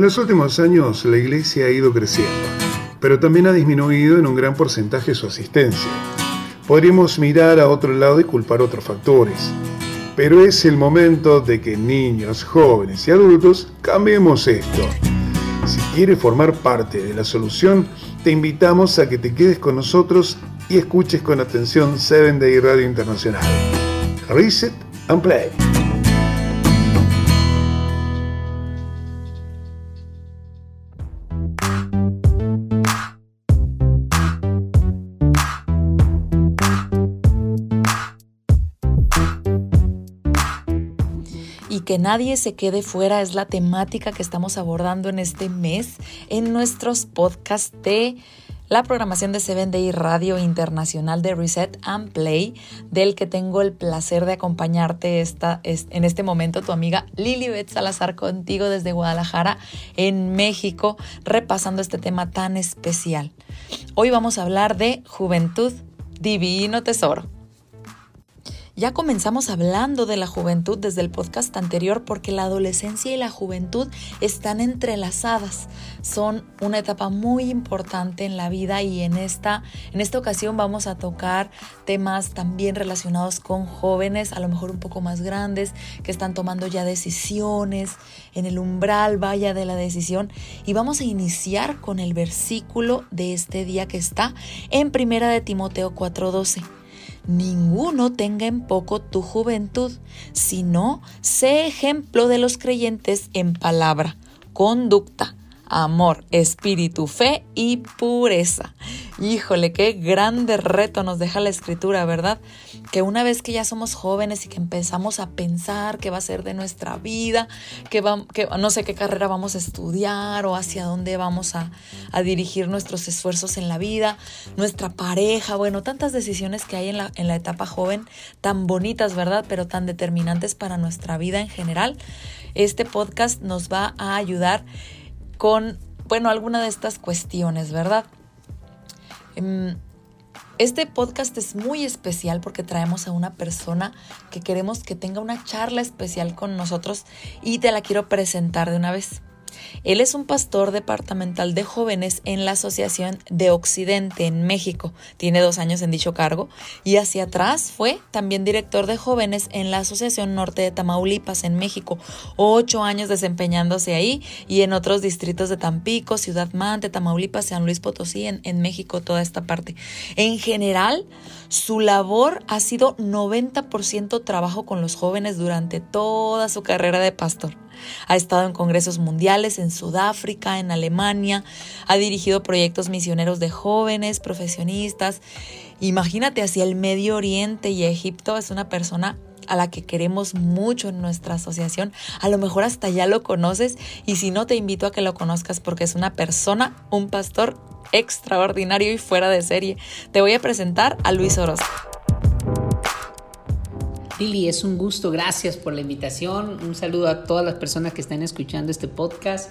En los últimos años la iglesia ha ido creciendo, pero también ha disminuido en un gran porcentaje su asistencia. Podríamos mirar a otro lado y culpar otros factores, pero es el momento de que niños, jóvenes y adultos cambiemos esto. Si quieres formar parte de la solución, te invitamos a que te quedes con nosotros y escuches con atención 7 Day Radio Internacional. Reset and Play. Que nadie se quede fuera es la temática que estamos abordando en este mes en nuestros podcasts de la programación de Seven Day Radio Internacional de Reset and Play, del que tengo el placer de acompañarte esta, en este momento, tu amiga Lilibet Salazar contigo desde Guadalajara, en México, repasando este tema tan especial. Hoy vamos a hablar de juventud, divino tesoro. Ya comenzamos hablando de la juventud desde el podcast anterior porque la adolescencia y la juventud están entrelazadas. Son una etapa muy importante en la vida y en esta, en esta ocasión vamos a tocar temas también relacionados con jóvenes, a lo mejor un poco más grandes, que están tomando ya decisiones en el umbral, vaya de la decisión. Y vamos a iniciar con el versículo de este día que está en Primera de Timoteo 4:12 ninguno tenga en poco tu juventud, sino sé ejemplo de los creyentes en palabra, conducta, amor, espíritu, fe y pureza. Híjole, qué grande reto nos deja la escritura, ¿verdad? Que una vez que ya somos jóvenes y que empezamos a pensar qué va a ser de nuestra vida, que, que no sé qué carrera vamos a estudiar o hacia dónde vamos a, a, dirigir nuestros esfuerzos en la vida, nuestra pareja, bueno, tantas decisiones que hay en la, en la etapa joven, tan bonitas, ¿verdad? Pero tan determinantes para nuestra vida en general. Este podcast nos va a ayudar con, bueno, alguna de estas cuestiones, ¿verdad? Em, este podcast es muy especial porque traemos a una persona que queremos que tenga una charla especial con nosotros y te la quiero presentar de una vez. Él es un pastor departamental de jóvenes en la Asociación de Occidente en México. Tiene dos años en dicho cargo y hacia atrás fue también director de jóvenes en la Asociación Norte de Tamaulipas en México. Ocho años desempeñándose ahí y en otros distritos de Tampico, Ciudad Mante, Tamaulipas, San Luis Potosí, en, en México, toda esta parte. En general, su labor ha sido 90% trabajo con los jóvenes durante toda su carrera de pastor. Ha estado en congresos mundiales en Sudáfrica, en Alemania, ha dirigido proyectos misioneros de jóvenes, profesionistas. Imagínate hacia el Medio Oriente y Egipto, es una persona a la que queremos mucho en nuestra asociación. A lo mejor hasta ya lo conoces y si no te invito a que lo conozcas porque es una persona, un pastor extraordinario y fuera de serie. Te voy a presentar a Luis Orozco. Lili, es un gusto, gracias por la invitación. Un saludo a todas las personas que están escuchando este podcast.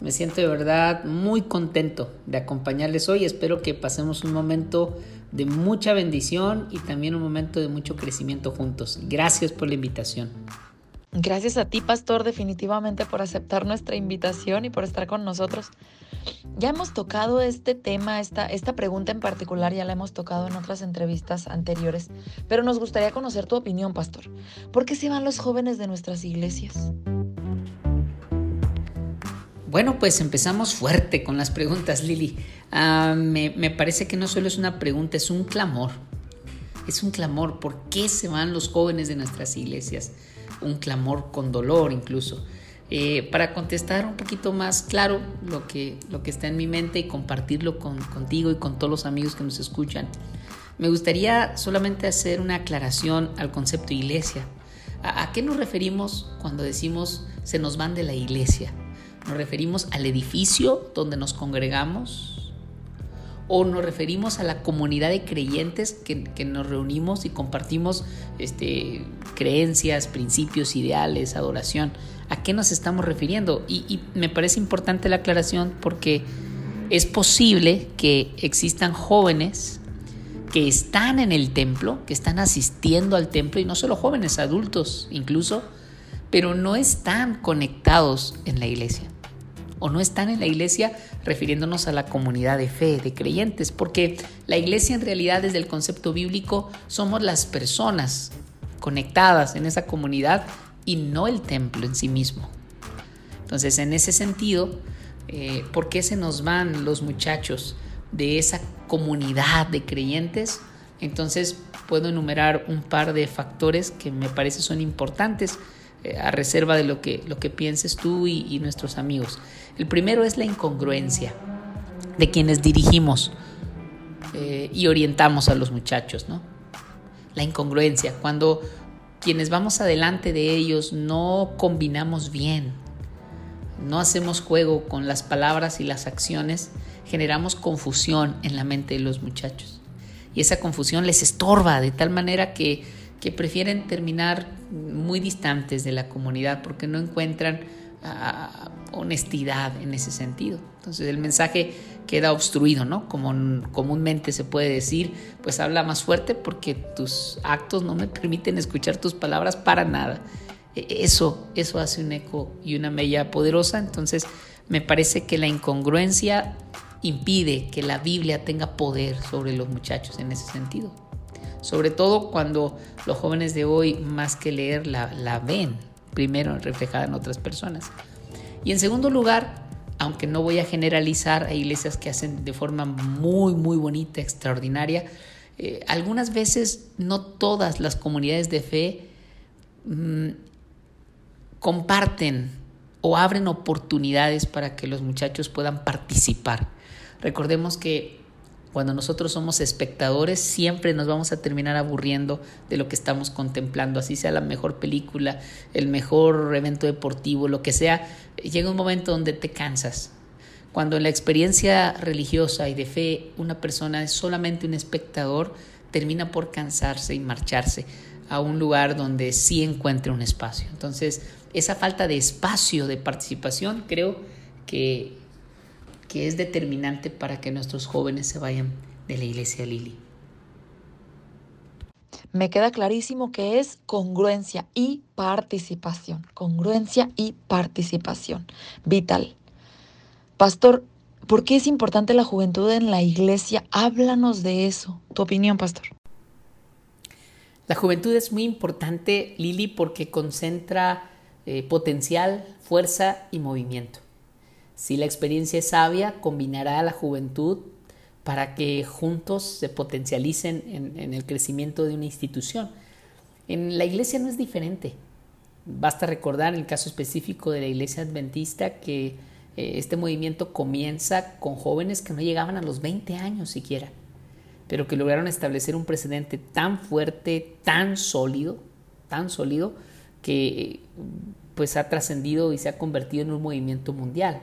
Me siento de verdad muy contento de acompañarles hoy. Espero que pasemos un momento de mucha bendición y también un momento de mucho crecimiento juntos. Gracias por la invitación. Gracias a ti, pastor, definitivamente por aceptar nuestra invitación y por estar con nosotros. Ya hemos tocado este tema, esta, esta pregunta en particular, ya la hemos tocado en otras entrevistas anteriores, pero nos gustaría conocer tu opinión, pastor. ¿Por qué se van los jóvenes de nuestras iglesias? Bueno, pues empezamos fuerte con las preguntas, Lili. Ah, me, me parece que no solo es una pregunta, es un clamor. Es un clamor. ¿Por qué se van los jóvenes de nuestras iglesias? Un clamor con dolor incluso. Eh, para contestar un poquito más claro lo que, lo que está en mi mente y compartirlo con, contigo y con todos los amigos que nos escuchan, me gustaría solamente hacer una aclaración al concepto iglesia. ¿A, ¿A, qué nos referimos cuando decimos se nos van de la iglesia? ¿Nos referimos al edificio donde nos congregamos? ¿O nos referimos a la comunidad de creyentes que, nos reunimos y compartimos este, creencias, principios, ideales, adoración? ¿A qué nos estamos refiriendo? Y me parece importante la aclaración porque es posible que existan jóvenes que están en el templo, que están asistiendo al templo, y no solo jóvenes, adultos incluso, pero no están conectados en la iglesia o no están en la iglesia, refiriéndonos a la comunidad de fe, de creyentes, porque la iglesia en realidad desde el concepto bíblico somos las personas conectadas en esa comunidad y no el templo en sí mismo. Entonces, en ese sentido, eh, ¿por qué se nos van los muchachos de esa comunidad de creyentes? Entonces, puedo enumerar un par de factores que me parece son importantes a reserva de lo que, lo que pienses tú y, nuestros amigos. El primero es la incongruencia de quienes dirigimos eh, y orientamos a los muchachos, ¿no? La incongruencia, cuando quienes vamos adelante de ellos no combinamos bien, no hacemos juego con las palabras y las acciones, generamos confusión en la mente de los muchachos. Y esa confusión les estorba de tal manera que, que prefieren terminar muy distantes de la comunidad porque no encuentran ah, honestidad en ese sentido. Entonces el mensaje queda obstruido, ¿no? Como comúnmente se puede decir, pues habla más fuerte porque tus actos no me permiten escuchar tus palabras para nada. E, eso, eso hace un eco y una mella poderosa. Entonces me parece que la incongruencia impide que la Biblia tenga poder sobre los muchachos en ese sentido. Sobre todo cuando los jóvenes de hoy, más que leer, la, la ven primero reflejada en otras personas. Y en segundo lugar, aunque no voy a generalizar, hay iglesias que hacen de forma muy, muy bonita, extraordinaria. Eh, algunas veces, no todas las comunidades de fe mm, comparten o abren oportunidades para que los muchachos puedan participar. Recordemos que cuando nosotros somos espectadores, siempre nos vamos a terminar aburriendo de lo que estamos contemplando, así sea la mejor película, el mejor evento deportivo, lo que sea, llega un momento donde te cansas. Cuando en la experiencia religiosa y de fe una persona es solamente un espectador, termina por cansarse y marcharse a un lugar donde sí encuentre un espacio. Entonces, esa falta de espacio de participación creo que que es determinante para que nuestros jóvenes se vayan de la iglesia Lili. Me queda clarísimo que es congruencia y participación. Congruencia y participación. Vital. Pastor, ¿por qué es importante la juventud en la iglesia? Háblanos de eso. Tu opinión, pastor. La juventud es muy importante, Lili, porque concentra eh, potencial, fuerza y movimiento. Si la experiencia es sabia, combinará a la juventud para que juntos se potencialicen en, el crecimiento de una institución. En la iglesia no es diferente. Basta recordar el caso específico de la iglesia adventista que eh, este movimiento comienza con jóvenes que no llegaban a los 20 años siquiera, pero que lograron establecer un precedente tan fuerte, tan sólido, tan sólido, que pues ha trascendido y se ha convertido en un movimiento mundial.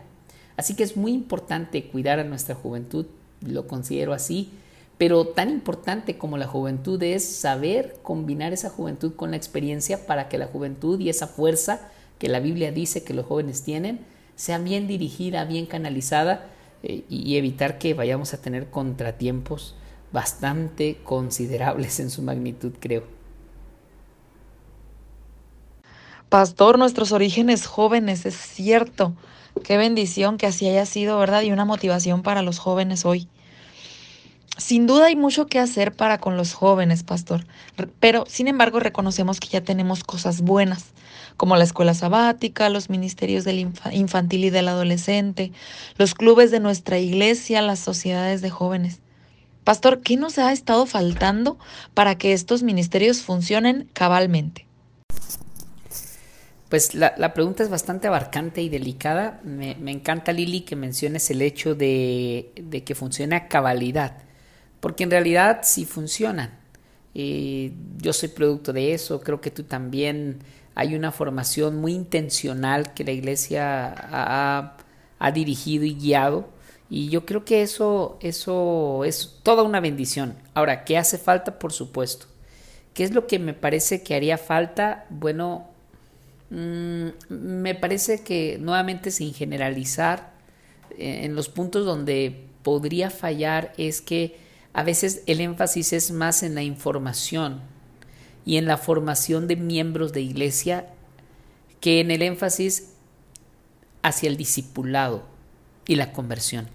Así que es muy importante cuidar a nuestra juventud, lo considero así, pero tan importante como la juventud es saber combinar esa juventud con la experiencia para que la juventud y esa fuerza que la Biblia dice que los jóvenes tienen sea bien dirigida, bien canalizada eh, y evitar que vayamos a tener contratiempos bastante considerables en su magnitud, creo. Pastor, nuestros orígenes jóvenes, es cierto. Qué bendición que así haya sido, ¿verdad? Y una motivación para los jóvenes hoy. Sin duda hay mucho que hacer para con los jóvenes, pastor, pero sin embargo reconocemos que ya tenemos cosas buenas, como la escuela sabática, los ministerios del infantil y del adolescente, los clubes de nuestra iglesia, las sociedades de jóvenes. Pastor, ¿qué nos ha estado faltando para que estos ministerios funcionen cabalmente? Pues la, pregunta es bastante abarcante y delicada. Me, encanta, Lili, que menciones el hecho de, que funcione a cabalidad, porque en realidad sí funcionan. Eh, yo soy producto de eso, creo que tú también. Hay una formación muy intencional que la iglesia ha, ha dirigido y guiado. Y yo creo que eso, eso es toda una bendición. Ahora, ¿qué hace falta? Por supuesto. ¿Qué es lo que me parece que haría falta? Bueno, Mm, me parece que nuevamente sin generalizar, eh, en los puntos donde podría fallar es que a veces el énfasis es más en la información y en la formación de miembros de iglesia que en el énfasis hacia el discipulado. y la conversión.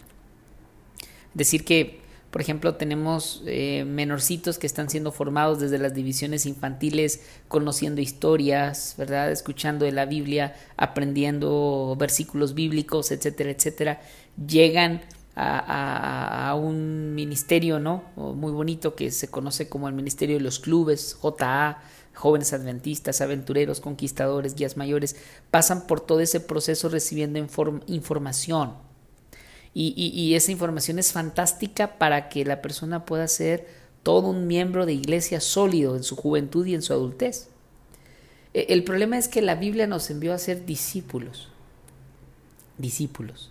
Decir que, por ejemplo, tenemos eh, menorcitos que están siendo formados desde las divisiones infantiles, conociendo historias, ¿verdad? Escuchando de la Biblia, aprendiendo versículos bíblicos, etcétera, etcétera. Llegan a, un ministerio, ¿no? Muy bonito que se conoce como el Ministerio de los Clubes, JA, jóvenes adventistas, aventureros, conquistadores, guías mayores, pasan por todo ese proceso recibiendo información. Y, esa información es fantástica para que la persona pueda ser todo un miembro de iglesia sólido en su juventud y en su adultez. E, el problema es que la Biblia nos envió a ser discípulos. Discípulos.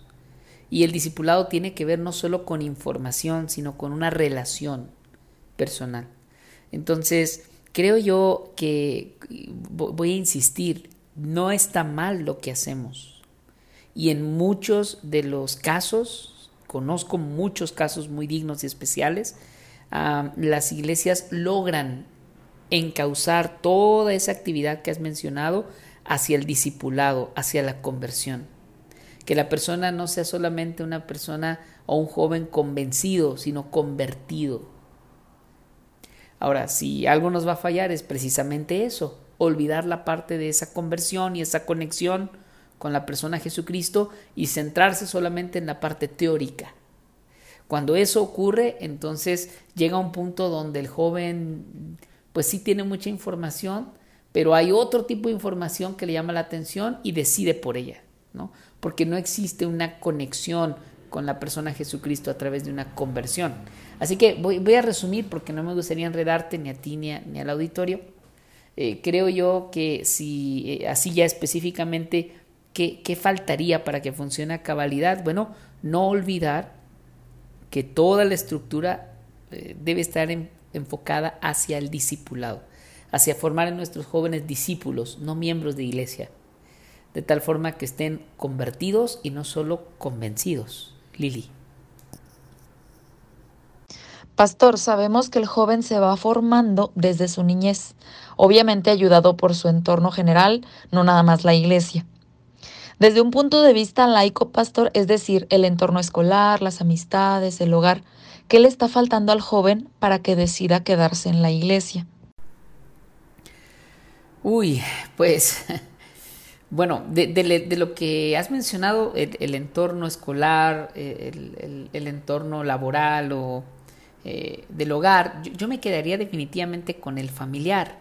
Y el discipulado tiene que ver no solo con información, sino con una relación personal. Entonces, creo yo que voy a insistir, no está mal lo que hacemos. Y en muchos de los casos, conozco muchos casos muy dignos y especiales, las iglesias logran encauzar toda esa actividad que has mencionado hacia el discipulado, hacia la conversión. Que la persona no sea solamente una persona o un joven convencido, sino convertido Ahora, si algo nos va a fallar es precisamente eso, olvidar la parte de esa conversión y esa conexión con la persona Jesucristo y centrarse solamente en la parte teórica. Cuando eso ocurre, entonces llega un punto donde el joven pues sí tiene mucha información, pero hay otro tipo de información que le llama la atención y decide por ella, ¿no? Porque no existe una conexión con la persona Jesucristo a través de una conversión. Así que voy, a resumir porque no me gustaría enredarte ni a ti ni, al auditorio. Eh, creo yo que si eh, así ya específicamente, ¿qué, ¿qué, faltaría para que funcione a cabalidad? Bueno, no olvidar que toda la estructura eh, debe estar enfocada hacia el discipulado, hacia formar en nuestros jóvenes discípulos, no miembros de iglesia, de tal forma que estén convertidos y no solo convencidos. Lili. Pastor, sabemos que el joven se va formando desde su niñez, obviamente ayudado por su entorno general, no nada más la iglesia. Desde un punto de vista laico, pastor, es decir, el entorno escolar, las amistades, el hogar, ¿qué le está faltando al joven para que decida quedarse en la iglesia? Uy, pues bueno, de, lo que has mencionado, el, entorno escolar, el, entorno laboral o eh, del hogar, yo, me quedaría definitivamente con el familiar,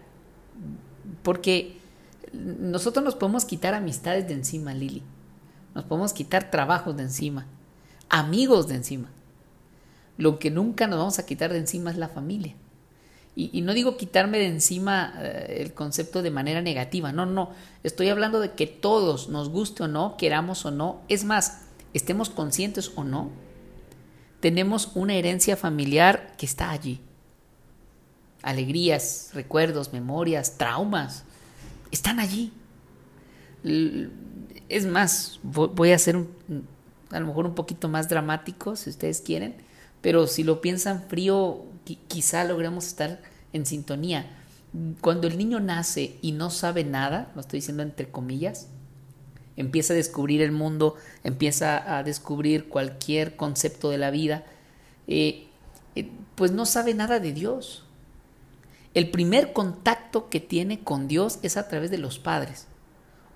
porque nosotros nos podemos quitar amistades de encima, Lili, nos podemos quitar trabajos de encima, amigos de encima. Lo que nunca nos vamos a quitar de encima es la familia. Y, no digo quitarme de encima eh, el concepto de manera negativa, no, no, estoy hablando de que todos, nos guste o no, queramos o no, es más, estemos conscientes o no, tenemos una herencia familiar que está allí. Alegrías, recuerdos, memorias, traumas, están allí. Es más, voy a ser a lo mejor un poquito más dramático, si ustedes quieren, pero si lo piensan frío, quizá logremos estar en sintonía. Cuando el niño nace y no sabe nada, lo estoy diciendo entre comillas, empieza a descubrir el mundo, empieza a descubrir cualquier concepto de la vida, eh, eh, pues no sabe nada de Dios. El primer contacto que tiene con Dios es a través de los padres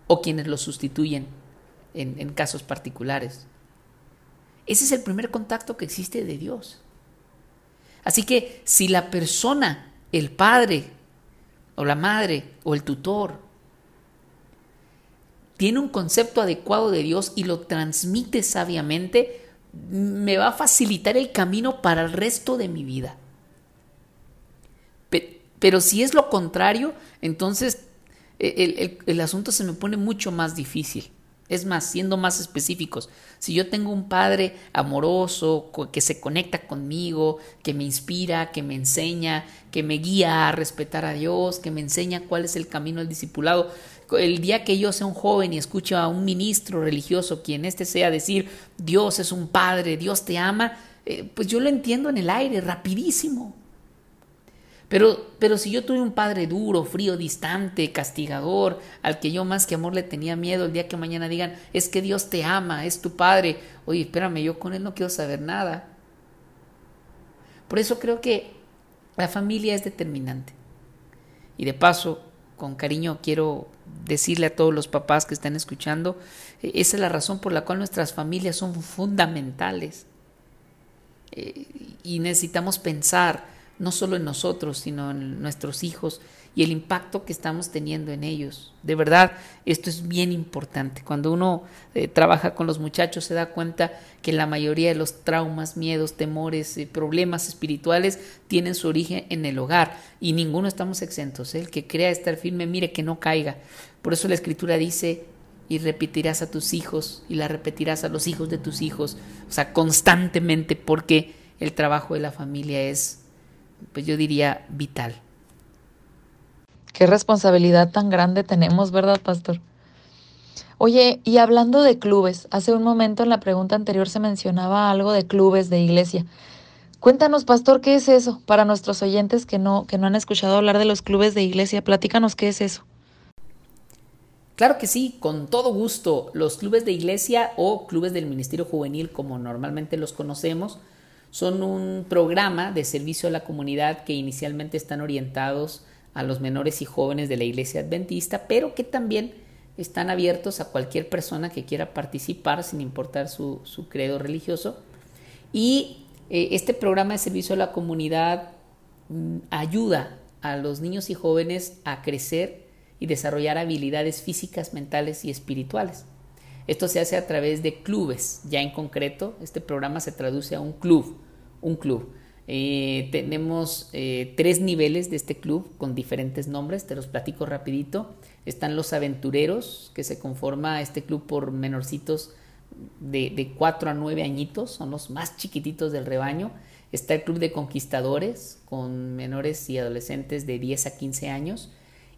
o quienes lo sustituyen en, en casos particulares. Ese es el primer contacto que existe de Dios. Así que si la persona, el padre o la madre o el tutor tiene un concepto adecuado de Dios y lo transmite sabiamente, me va a facilitar el camino para el resto de mi vida. Pero si es lo contrario, entonces e, el, asunto se me pone mucho más difícil. Es más, siendo más específicos, si yo tengo un padre amoroso, que se conecta conmigo, que me inspira, que me enseña, que me guía a respetar a Dios, que me enseña cuál es el camino del discipulado, el día que yo sea un joven y escucho a un ministro religioso, quien este sea, decir, Dios es un padre, Dios te ama, eh, pues yo lo entiendo en el aire, rapidísimo. Pero, pero si yo tuve un padre duro, frío, distante, castigador, al que yo más que amor le tenía miedo, el día que mañana digan, es que Dios te ama, es tu padre, oye, espérame, yo con él no quiero saber nada. Por eso creo que la familia es determinante. Y de paso, con cariño quiero decirle a todos los papás que están escuchando, e, esa es la razón por la cual nuestras familias son fundamentales. Eh, y necesitamos pensar no solo en nosotros, sino en nuestros hijos y el impacto que estamos teniendo en ellos. De verdad, esto es bien importante. Cuando uno eh, trabaja con los muchachos se da cuenta que la mayoría de los traumas, miedos, temores, eh, problemas espirituales tienen su origen en el hogar y ninguno estamos exentos. El que crea estar firme, mire que no caiga. Por eso la escritura dice, y repetirás a tus hijos y la repetirás a los hijos de tus hijos, o sea, constantemente, porque el trabajo de la familia es, pues yo diría, vital. Qué responsabilidad tan grande tenemos, ¿verdad, pastor? Oye, y hablando de clubes, hace un momento en la pregunta anterior se mencionaba algo de clubes de iglesia. Cuéntanos, pastor, ¿qué es eso? Para nuestros oyentes que no, que no han escuchado hablar de los clubes de iglesia, platícanos qué es eso. Claro que sí, con todo gusto. Los clubes de iglesia o clubes del Ministerio Juvenil, como normalmente los conocemos, son un programa de servicio a la comunidad que inicialmente están orientados a los menores y jóvenes de la iglesia adventista, pero que también están abiertos a cualquier persona que quiera participar sin importar su, credo religioso. Y eh, este programa de servicio a la comunidad mm, ayuda a los niños y jóvenes a crecer y desarrollar habilidades físicas, mentales y espirituales. Esto se hace a través de clubes. Ya en concreto, este programa se traduce a un club. Un club. Eh, tenemos eh, tres niveles de este club con diferentes nombres, te los platico rapidito. Están los aventureros, que se conforma este club por menorcitos de, de 4 a 9 añitos, son los más chiquititos del rebaño. Está el club de conquistadores, con menores y adolescentes de 10 a 15 años.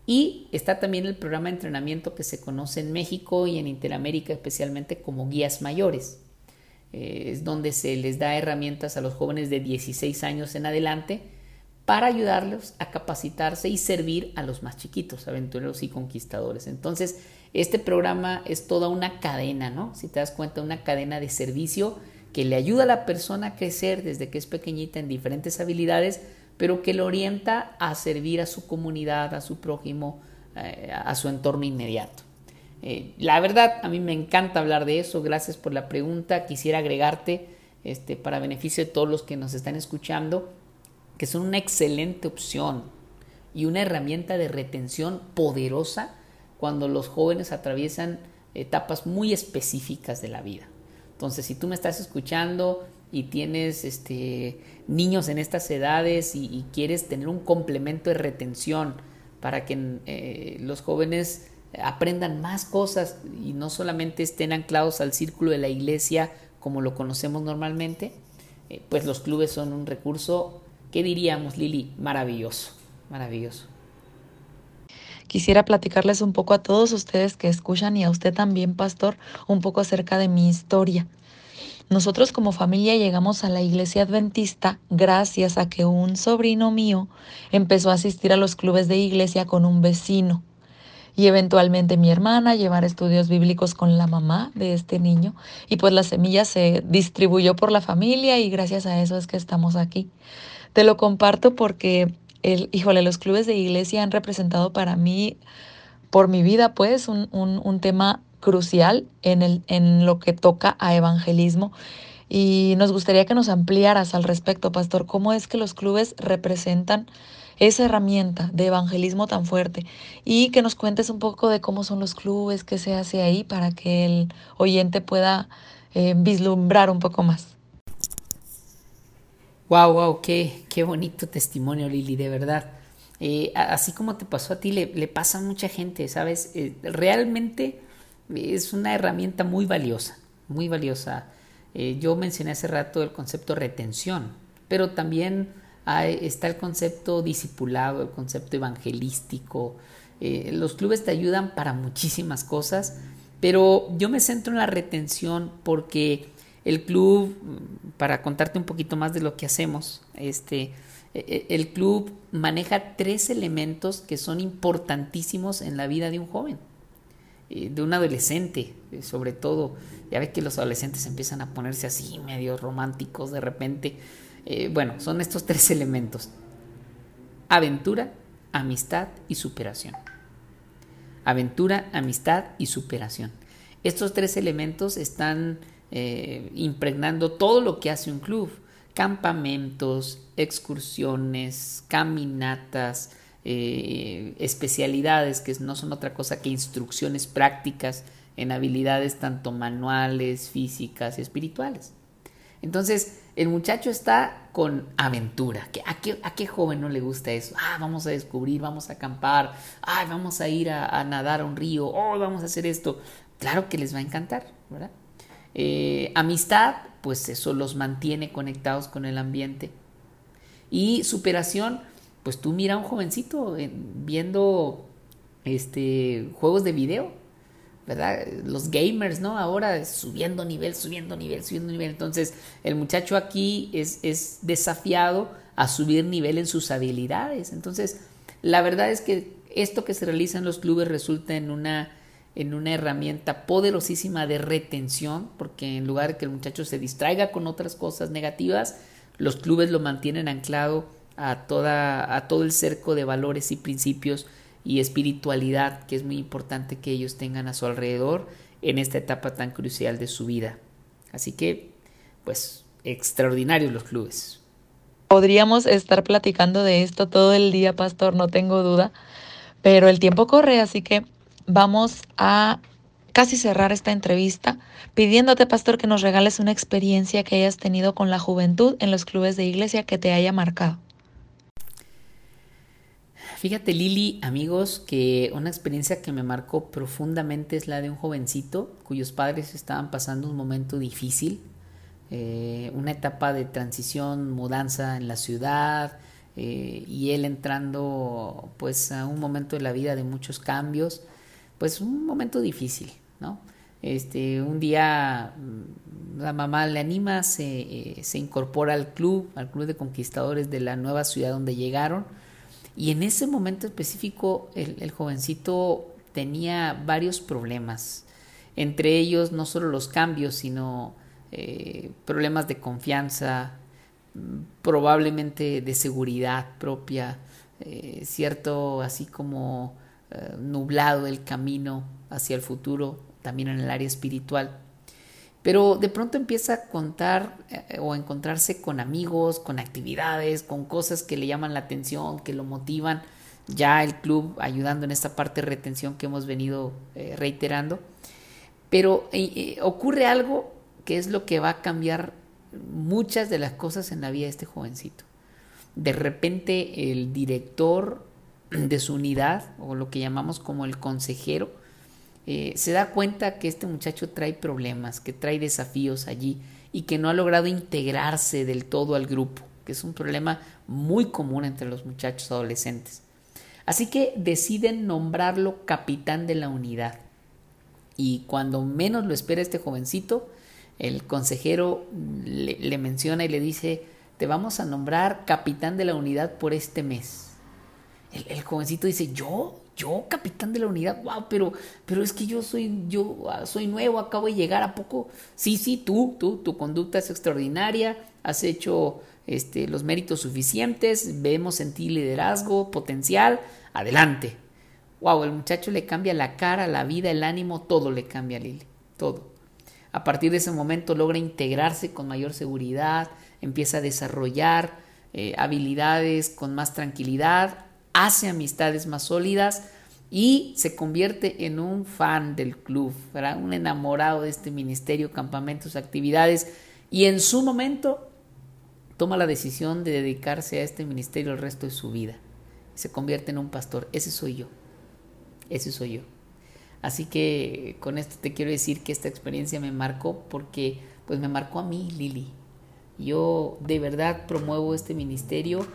Y está también el programa de entrenamiento que se conoce en México y en Interamérica especialmente como guías mayores. Eh, es donde se les da herramientas a los jóvenes de 16 años en adelante para ayudarlos a capacitarse y servir a los más chiquitos, aventureros y conquistadores. Entonces, este programa es toda una cadena, ¿no? Si te das cuenta, una cadena de servicio que le ayuda a la persona a crecer desde que es pequeñita en diferentes habilidades pero que lo orienta a servir a su comunidad, a su prójimo, eh, a su entorno inmediato. Eh, la verdad, a mí me encanta hablar de eso, gracias por la pregunta, quisiera agregarte, este, para beneficio de todos los que nos están escuchando, que son una excelente opción y una herramienta de retención poderosa cuando los jóvenes atraviesan etapas muy específicas de la vida. Entonces, si tú me estás escuchando y tienes este, niños en estas edades y, quieres tener un complemento de retención para que eh, los jóvenes aprendan más cosas y no solamente estén anclados al círculo de la iglesia como lo conocemos normalmente, eh, pues los clubes son un recurso, ¿qué diríamos, Lili? Maravilloso, maravilloso. Quisiera platicarles un poco a todos ustedes que escuchan y a usted también, pastor, un poco acerca de mi historia. Nosotros como familia llegamos a la iglesia adventista gracias a que un sobrino mío empezó a asistir a los clubes de iglesia con un vecino y eventualmente mi hermana llevar estudios bíblicos con la mamá de este niño y pues la semilla se distribuyó por la familia y gracias a eso es que estamos aquí. Te lo comparto porque el, híjole, los clubes de iglesia han representado para mí, por mi vida, pues, un, un, un tema crucial en, el, en lo que toca a evangelismo. Y nos gustaría que nos ampliaras al respecto, Pastor, cómo es que los clubes representan esa herramienta de evangelismo tan fuerte y que nos cuentes un poco de cómo son los clubes, qué se hace ahí para que el oyente pueda eh, vislumbrar un poco más. Wow, wow, qué, qué bonito testimonio, Lili, de verdad. Eh, así como te pasó a ti, le, le pasa a mucha gente, ¿sabes? Eh, realmente es una herramienta muy valiosa, muy valiosa. Eh, yo mencioné hace rato el concepto retención, pero también está el concepto discipulado, el concepto evangelístico. Eh, los clubes te ayudan para muchísimas cosas, pero yo me centro en la retención porque el club, para contarte un poquito más de lo que hacemos, este, e, e, el club maneja tres elementos que son importantísimos en la vida de un joven, de un adolescente, eh, sobre todo. Ya ves que los adolescentes empiezan a ponerse así, medio románticos de repente. Eh, bueno, son estos tres elementos. Aventura, amistad y superación. Aventura, amistad y superación. Estos tres elementos están impregnando todo lo que hace un club campamentos, excursiones, caminatas, eh, especialidades que no son otra cosa que instrucciones prácticas en habilidades tanto manuales, físicas y espirituales. Entonces, el muchacho está con aventura. ¿A qué, ¿A qué, joven no le gusta eso? Ah, vamos a descubrir, vamos a acampar, ah, vamos a ir a, nadar a un río, oh, vamos a hacer esto. Claro que les va a encantar, ¿verdad? Eh, amistad, pues eso los mantiene conectados con el ambiente. Y superación, pues tú mira a un jovencito viendo este, juegos de video, ¿verdad? Los gamers, ¿no? Ahora subiendo nivel, subiendo nivel, subiendo nivel. Entonces, el muchacho aquí es, es desafiado a subir nivel en sus habilidades. Entonces, la verdad es que esto que se realiza en los clubes resulta en una en una herramienta poderosísima de retención, porque en lugar de que el muchacho se distraiga con otras cosas negativas, los clubes lo mantienen anclado a, toda, a todo el cerco de valores y principios y espiritualidad que es muy importante que ellos tengan a su alrededor en esta etapa tan crucial de su vida. Así que, pues, extraordinarios los clubes. Podríamos estar platicando de esto todo el día, pastor, no tengo duda, pero el tiempo corre, así que vamos a casi cerrar esta entrevista pidiéndote, pastor, que nos regales una experiencia que hayas tenido con la juventud en los clubes de iglesia que te haya marcado. Fíjate, Lili, amigos, que una experiencia que me marcó profundamente es la de un jovencito cuyos padres estaban pasando un momento difícil, eh, una etapa de transición, mudanza en la ciudad, eh, y él entrando pues a un momento de la vida de muchos cambios pues un momento difícil, ¿no? Este, un día mm, la mamá le anima, se, eh, se, incorpora al club, al club de conquistadores de la nueva ciudad donde llegaron. Y en ese momento específico el, jovencito tenía varios problemas. Entre ellos no solo los cambios, sino eh, problemas de confianza, probablemente de seguridad propia, eh, cierto así como eh, nublado el camino hacia el futuro, también en el área espiritual. Pero de pronto empieza a contar eh, o a encontrarse con amigos, con actividades, con cosas que le llaman la atención, que lo motivan. Ya el club ayudando en esta parte de retención que hemos venido eh, reiterando. Pero ocurre algo que es lo que va a cambiar muchas de las cosas en la vida de este jovencito. De repente el director de su unidad, o lo que llamamos como el consejero, eh, se da cuenta que este muchacho trae problemas, que trae desafíos allí y que no ha logrado integrarse del todo al grupo, que es un problema muy común entre los muchachos adolescentes. Así que deciden nombrarlo capitán de la unidad. Y cuando menos lo espera este jovencito, el consejero le, le menciona y le dice, te vamos a nombrar capitán de la unidad por este mes el, jovencito dice, yo, yo, capitán de la unidad, wow, pero, pero es que yo soy, yo ah, soy nuevo, acabo de llegar a poco. Sí, sí, tú, tú, tu conducta es extraordinaria, has hecho este, los méritos suficientes, vemos en ti liderazgo, potencial, adelante. Wow, el muchacho le cambia la cara, la vida, el ánimo, todo le cambia a Lili, todo. A partir de ese momento logra integrarse con mayor seguridad, empieza a desarrollar eh, habilidades con más tranquilidad, hace amistades más sólidas y se convierte en un fan del club, un enamorado de este ministerio, campamentos, actividades y en su momento toma la decisión de dedicarse a este ministerio el resto de su vida. Se convierte en un pastor. Ese soy yo. Ese soy yo. Así que con esto te quiero decir que esta experiencia me marcó porque pues me marcó a mí, Lili. Yo de verdad promuevo este ministerio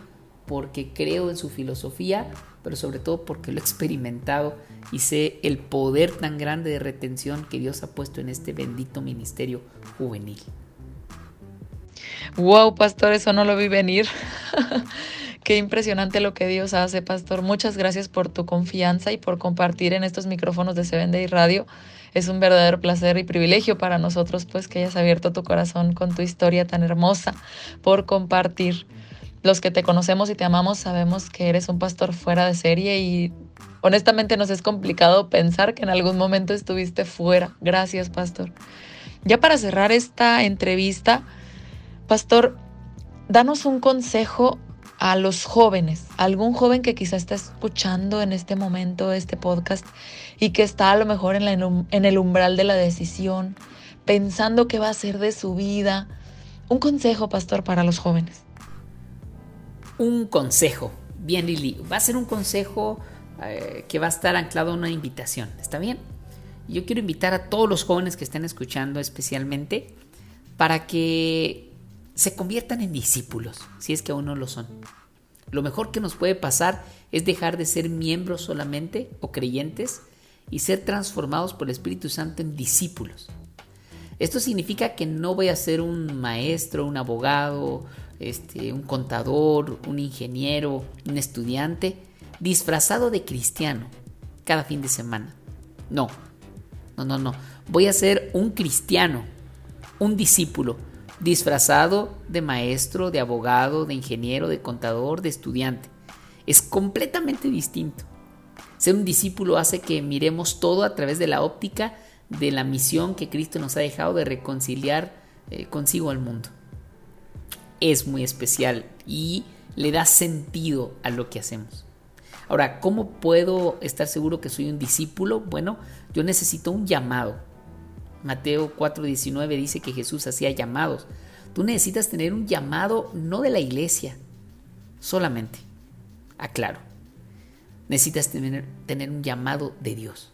porque creo en su filosofía, pero sobre todo porque lo he experimentado y sé el poder tan grande de retención que Dios ha puesto en este bendito ministerio juvenil. Wow, pastor, eso no lo vi venir. Qué impresionante lo que Dios hace, pastor. Muchas gracias por tu confianza y por compartir en estos micrófonos de Se Vende y Radio. Es un verdadero placer y privilegio para nosotros, pues, que hayas abierto tu corazón con tu historia tan hermosa, por compartir. Los que te conocemos y te amamos sabemos que eres un pastor fuera de serie y honestamente nos es complicado pensar que en algún momento estuviste fuera. Gracias, pastor. Ya para cerrar esta entrevista, pastor, danos un consejo a los jóvenes, algún joven que quizá está escuchando en este momento este podcast y que está a lo mejor en, en el umbral de la decisión, pensando qué va a hacer de su vida. Un consejo, pastor, para los jóvenes. Un consejo. Bien, Lili. Va a ser un consejo eh, que va a estar anclado a una invitación. ¿Está bien? Yo quiero invitar a todos los jóvenes que estén escuchando especialmente para que se conviertan en discípulos, si es que aún no lo son. Lo mejor que nos puede pasar es dejar de ser miembros solamente o creyentes y ser transformados por el Espíritu Santo en discípulos. Esto significa que no voy a ser un maestro, un abogado, este, un contador, un ingeniero, un estudiante disfrazado de cristiano cada fin de semana. No, no, no, no. Voy a ser un cristiano, un discípulo disfrazado de maestro, de abogado, de ingeniero, de contador, de estudiante. Es completamente distinto. Ser un discípulo hace que miremos todo a través de la óptica de la misión que Cristo nos ha dejado de reconciliar eh, consigo al mundo. Es muy especial y le da sentido a lo que hacemos. Ahora, ¿cómo puedo estar seguro que soy un discípulo? Bueno, yo necesito un llamado. Mateo 4:19 dice que Jesús hacía llamados. Tú necesitas tener un llamado no de la iglesia, solamente. Aclaro. Necesitas tener, tener un llamado de Dios.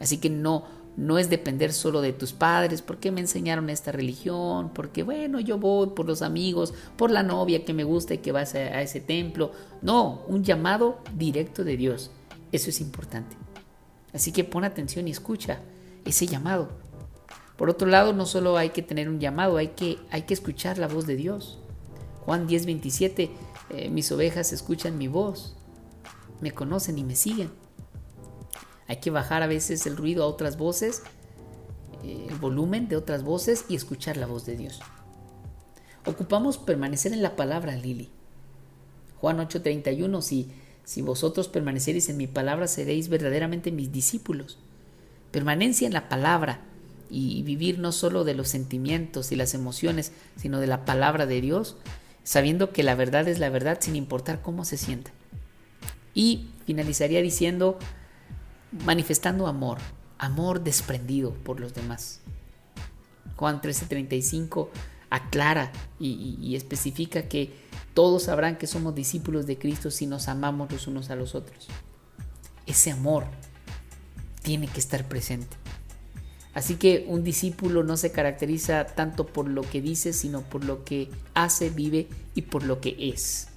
Así que no, no es depender solo de tus padres, porque me enseñaron esta religión, porque bueno, yo voy por los amigos, por la novia que me gusta y que va a ese templo. No, un llamado directo de Dios. Eso es importante. Así que pon atención y escucha ese llamado. Por otro lado, no solo hay que tener un llamado, hay que, hay que escuchar la voz de Dios. Juan 10, 27, eh, mis ovejas escuchan mi voz, me conocen y me siguen. Hay que bajar a veces el ruido a otras voces, eh, el volumen de otras voces y escuchar la voz de Dios. Ocupamos permanecer en la palabra, Lili. Juan 8:31, si, si vosotros permaneceréis en mi palabra, seréis verdaderamente mis discípulos. Permanencia en la palabra y vivir no solo de los sentimientos y las emociones, sino de la palabra de Dios, sabiendo que la verdad es la verdad sin importar cómo se sienta. Y finalizaría diciendo, manifestando amor, amor desprendido por los demás. Juan 13:35 aclara y, y, especifica que todos sabrán que somos discípulos de Cristo si nos amamos los unos a los otros. Ese amor tiene que estar presente. Así que un discípulo no se caracteriza tanto por lo que dice, sino por lo que hace, vive y por lo que es.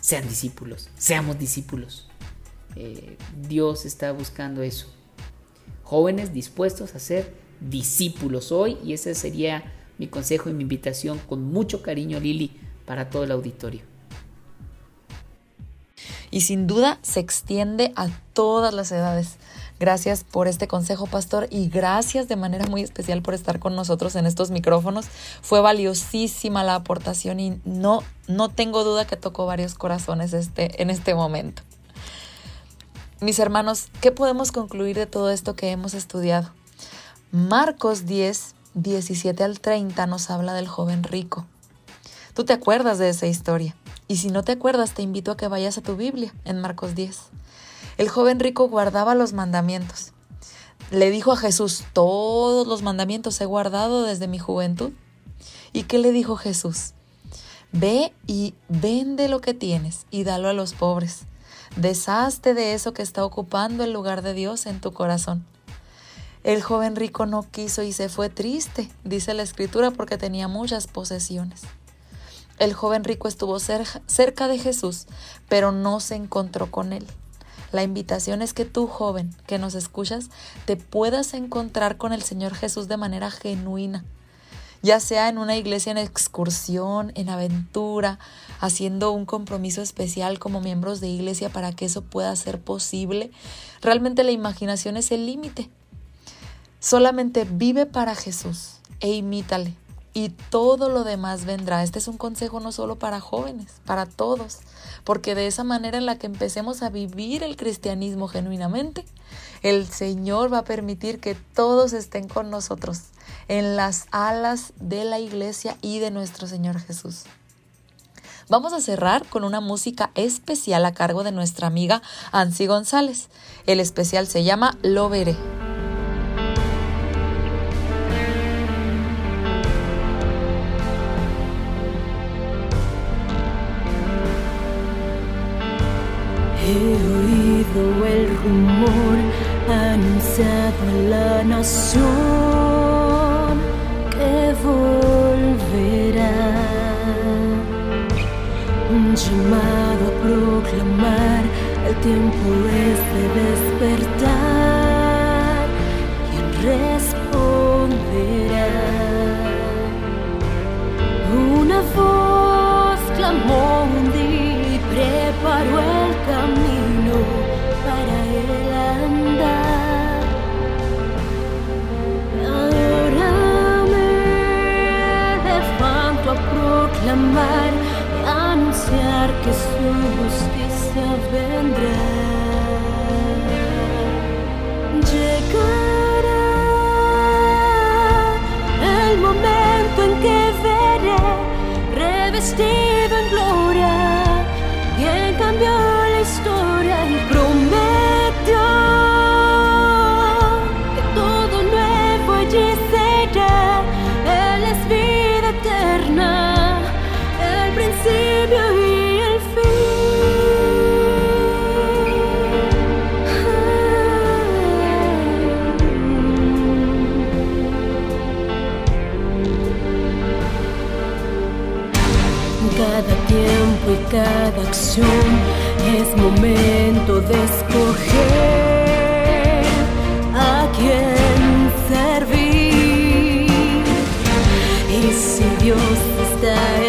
Sean discípulos, seamos discípulos. Eh, Dios está buscando eso. Jóvenes dispuestos a ser discípulos hoy y ese sería mi consejo y mi invitación con mucho cariño, Lili, para todo el auditorio. Y sin duda se extiende a todas las edades. Gracias por este consejo, pastor, y gracias de manera muy especial por estar con nosotros en estos micrófonos. Fue valiosísima la aportación y no, no tengo duda que tocó varios corazones este, en este momento. Mis hermanos, ¿qué podemos concluir de todo esto que hemos estudiado? Marcos 10, 17 al 30 nos habla del joven rico. Tú te acuerdas de esa historia. Y si no te acuerdas, te invito a que vayas a tu Biblia en Marcos 10. El joven rico guardaba los mandamientos. Le dijo a Jesús, todos los mandamientos he guardado desde mi juventud. ¿Y qué le dijo Jesús? Ve y vende lo que tienes y dalo a los pobres. Deshazte de eso que está ocupando el lugar de Dios en tu corazón. El joven rico no quiso y se fue triste, dice la escritura, porque tenía muchas posesiones. El joven rico estuvo cerca de Jesús, pero no se encontró con él. La invitación es que tú, joven, que nos escuchas, te puedas encontrar con el Señor Jesús de manera genuina. ya sea en una iglesia en excursión, en aventura, haciendo un compromiso especial como miembros de iglesia para que eso pueda ser posible. Realmente la imaginación es el límite. Solamente vive para Jesús e imítale y todo lo demás vendrá. Este es un consejo no solo para jóvenes, para todos, porque de esa manera en la que empecemos a vivir el cristianismo genuinamente, el Señor va a permitir que todos estén con nosotros en las alas de la iglesia y de nuestro Señor Jesús. Vamos a cerrar con una música especial a cargo de nuestra amiga Ansi González. El especial se llama Lo Veré. He oído el rumor anunciado a la nación llamado a proclamar, el tiempo es de despertar. ¿Quién responderá? Una voz clamó un día y preparó anunciar que su justicia vendrá. Llegará el momento en que veré revestido en gloria cada acción es momento de escoger a quién servir. Y si Dios está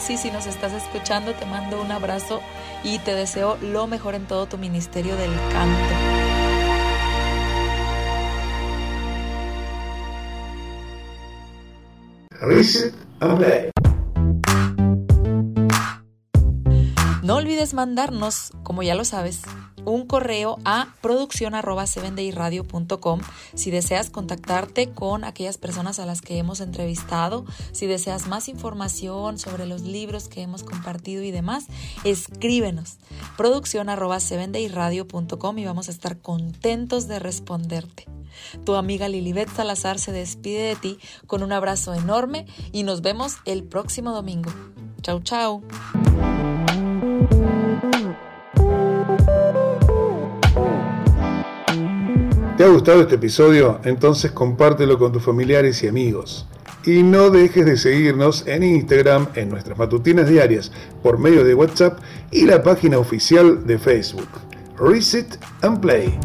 Ansi, si nos estás escuchando, te mando un abrazo y te deseo lo mejor en todo tu ministerio del canto. Olvides mandarnos, como ya lo sabes, un correo a producción arroba si deseas contactarte con aquellas personas a las que hemos entrevistado, si deseas más información sobre los libros que hemos compartido y demás, escríbenos producción arroba y vamos a estar contentos de responderte. Tu amiga Lilibet Salazar se despide de ti con un abrazo enorme y nos vemos el próximo domingo. Chau, chau. ¿Te ha gustado este episodio? Entonces compártelo con tus familiares y amigos. Y no dejes de seguirnos en Instagram, en nuestras matutinas diarias, por medio de WhatsApp y la página oficial de Facebook. Reset and Play.